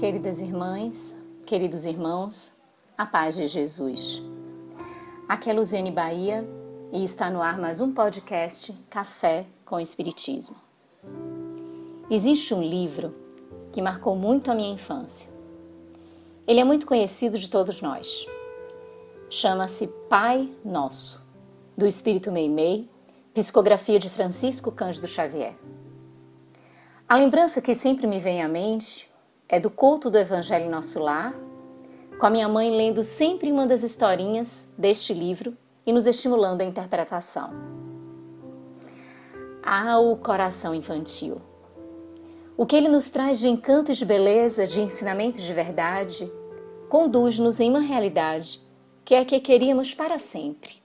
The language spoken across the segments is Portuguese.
Queridas irmãs, queridos irmãos, a paz de Jesus. Aqui é Luziane Bahia e está no ar mais um podcast Café com Espiritismo. Existe um livro que marcou muito a minha infância. Ele é muito conhecido de todos nós. Chama-se Pai Nosso, do Espírito Meimei, psicografia de Francisco Cândido Xavier. A lembrança que sempre me vem à mente é do culto do Evangelho Nosso Lar, com a minha mãe lendo sempre uma das historinhas deste livro e nos estimulando a interpretação. Ah, o coração infantil! O que ele nos traz de encanto e de beleza, de ensinamentos de verdade, conduz-nos em uma realidade que é que queríamos para sempre.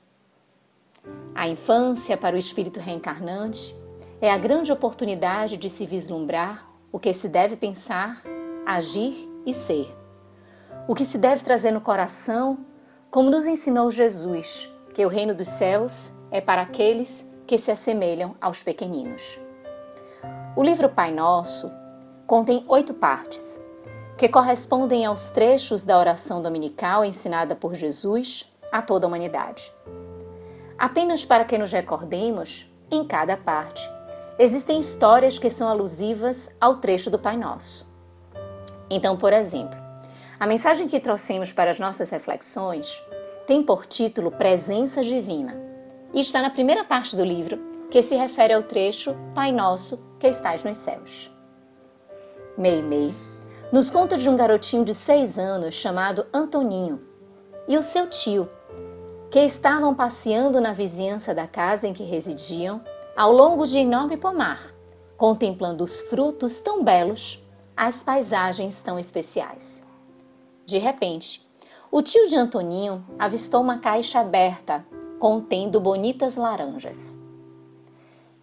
A infância, para o espírito reencarnante, é a grande oportunidade de se vislumbrar o que se deve pensar agir e ser. O que se deve trazer no coração, como nos ensinou Jesus, que o reino dos céus é para aqueles que se assemelham aos pequeninos. O livro Pai Nosso contém oito partes, que correspondem aos trechos da oração dominical ensinada por Jesus a toda a humanidade. Apenas para que nos recordemos, em cada parte, existem histórias que são alusivas ao trecho do Pai Nosso. Então, por exemplo, a mensagem que trouxemos para as nossas reflexões tem por título Presença Divina e está na primeira parte do livro, que se refere ao trecho Pai Nosso que estás nos céus. Mei Mei nos conta de um garotinho de seis anos chamado Antoninho e o seu tio, que estavam passeando na vizinhança da casa em que residiam ao longo de enorme pomar, contemplando os frutos tão belos as paisagens tão especiais. De repente, o tio de Antoninho avistou uma caixa aberta contendo bonitas laranjas.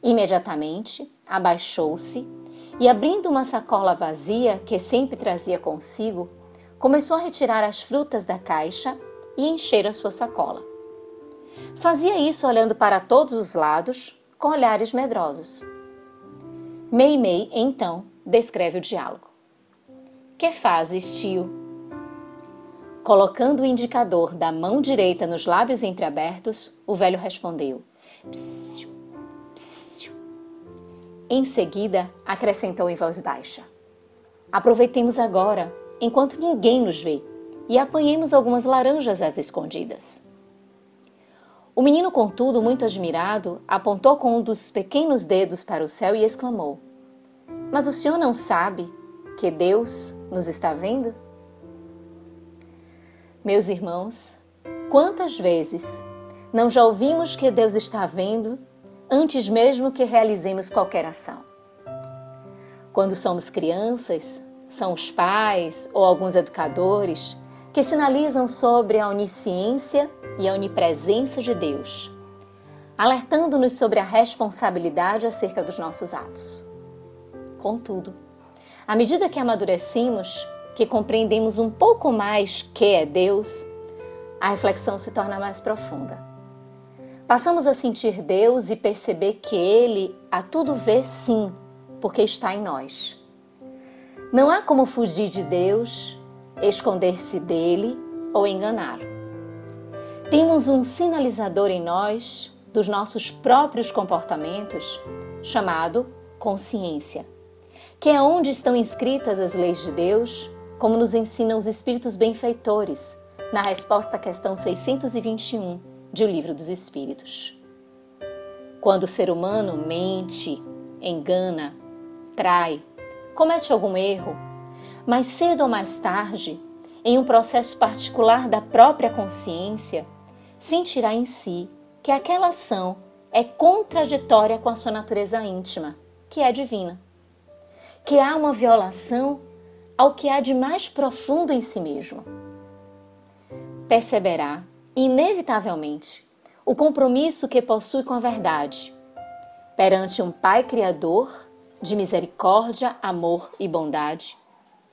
Imediatamente abaixou-se e, abrindo uma sacola vazia que sempre trazia consigo, começou a retirar as frutas da caixa e encher a sua sacola. Fazia isso olhando para todos os lados com olhares medrosos. Mei Mei, então, descreve o diálogo. Que fazes, tio? Colocando o indicador da mão direita nos lábios entreabertos, o velho respondeu: Psiu, psiu. Em seguida, acrescentou em voz baixa: Aproveitemos agora, enquanto ninguém nos vê, e apanhemos algumas laranjas às escondidas. O menino, contudo, muito admirado, apontou com um dos pequenos dedos para o céu e exclamou: mas o senhor não sabe que Deus nos está vendo? Meus irmãos, quantas vezes não já ouvimos que Deus está vendo antes mesmo que realizemos qualquer ação? Quando somos crianças, são os pais ou alguns educadores que sinalizam sobre a onisciência e a onipresença de Deus, alertando-nos sobre a responsabilidade acerca dos nossos atos. Contudo, à medida que amadurecemos, que compreendemos um pouco mais que é Deus, a reflexão se torna mais profunda. Passamos a sentir Deus e perceber que Ele a tudo vê sim, porque está em nós. Não há como fugir de Deus, esconder-se dele ou enganá-lo. Temos um sinalizador em nós dos nossos próprios comportamentos chamado consciência que é onde estão inscritas as leis de Deus, como nos ensinam os Espíritos benfeitores, na resposta à questão 621 de O Livro dos Espíritos. Quando o ser humano mente, engana, trai, comete algum erro, mais cedo ou mais tarde, em um processo particular da própria consciência, sentirá em si que aquela ação é contraditória com a sua natureza íntima, que é divina que há uma violação ao que há de mais profundo em si mesmo. Perceberá, inevitavelmente, o compromisso que possui com a verdade, perante um Pai Criador de misericórdia, amor e bondade,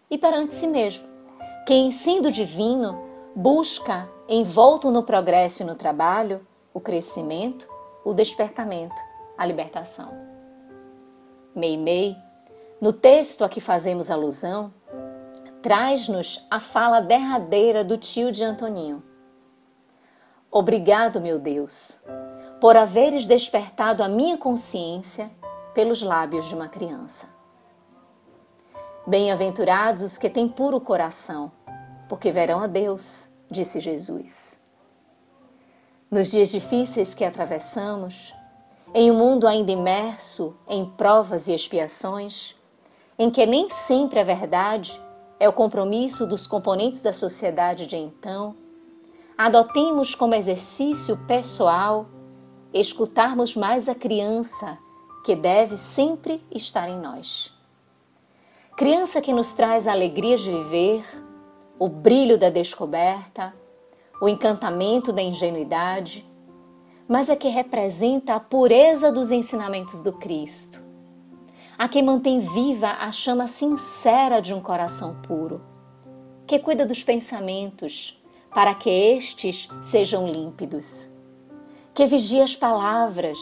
e perante si mesmo, que, em sendo divino, busca, envolto no progresso e no trabalho, o crescimento, o despertamento, a libertação. Meimei no texto a que fazemos alusão, traz-nos a fala derradeira do tio de Antoninho. Obrigado, meu Deus, por haveres despertado a minha consciência pelos lábios de uma criança. Bem-aventurados os que têm puro coração, porque verão a Deus, disse Jesus. Nos dias difíceis que atravessamos, em um mundo ainda imerso em provas e expiações, em que nem sempre a verdade é o compromisso dos componentes da sociedade de então, adotemos como exercício pessoal escutarmos mais a criança que deve sempre estar em nós. Criança que nos traz a alegria de viver, o brilho da descoberta, o encantamento da ingenuidade, mas a que representa a pureza dos ensinamentos do Cristo, a que mantém viva a chama sincera de um coração puro, que cuida dos pensamentos para que estes sejam límpidos, que vigia as palavras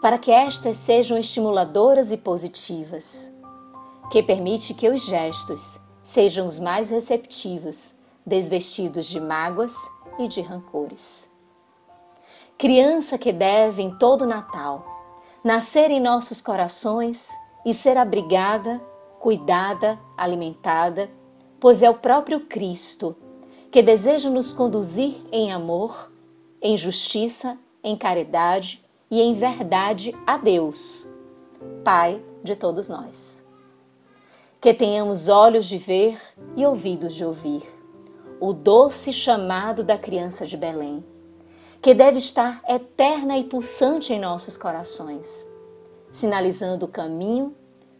para que estas sejam estimuladoras e positivas, que permite que os gestos sejam os mais receptivos, desvestidos de mágoas e de rancores. Criança que deve, em todo Natal, nascer em nossos corações e ser abrigada, cuidada, alimentada, pois é o próprio Cristo que deseja nos conduzir em amor, em justiça, em caridade e em verdade a Deus, Pai de todos nós. Que tenhamos olhos de ver e ouvidos de ouvir o doce chamado da criança de Belém, que deve estar eterna e pulsante em nossos corações sinalizando o caminho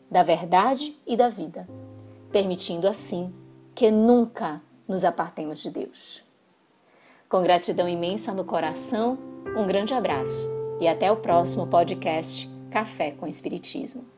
da verdade e da vida, permitindo assim que nunca nos apartemos de Deus. Com gratidão imensa no coração, um grande abraço e até o próximo podcast Café com Espiritismo.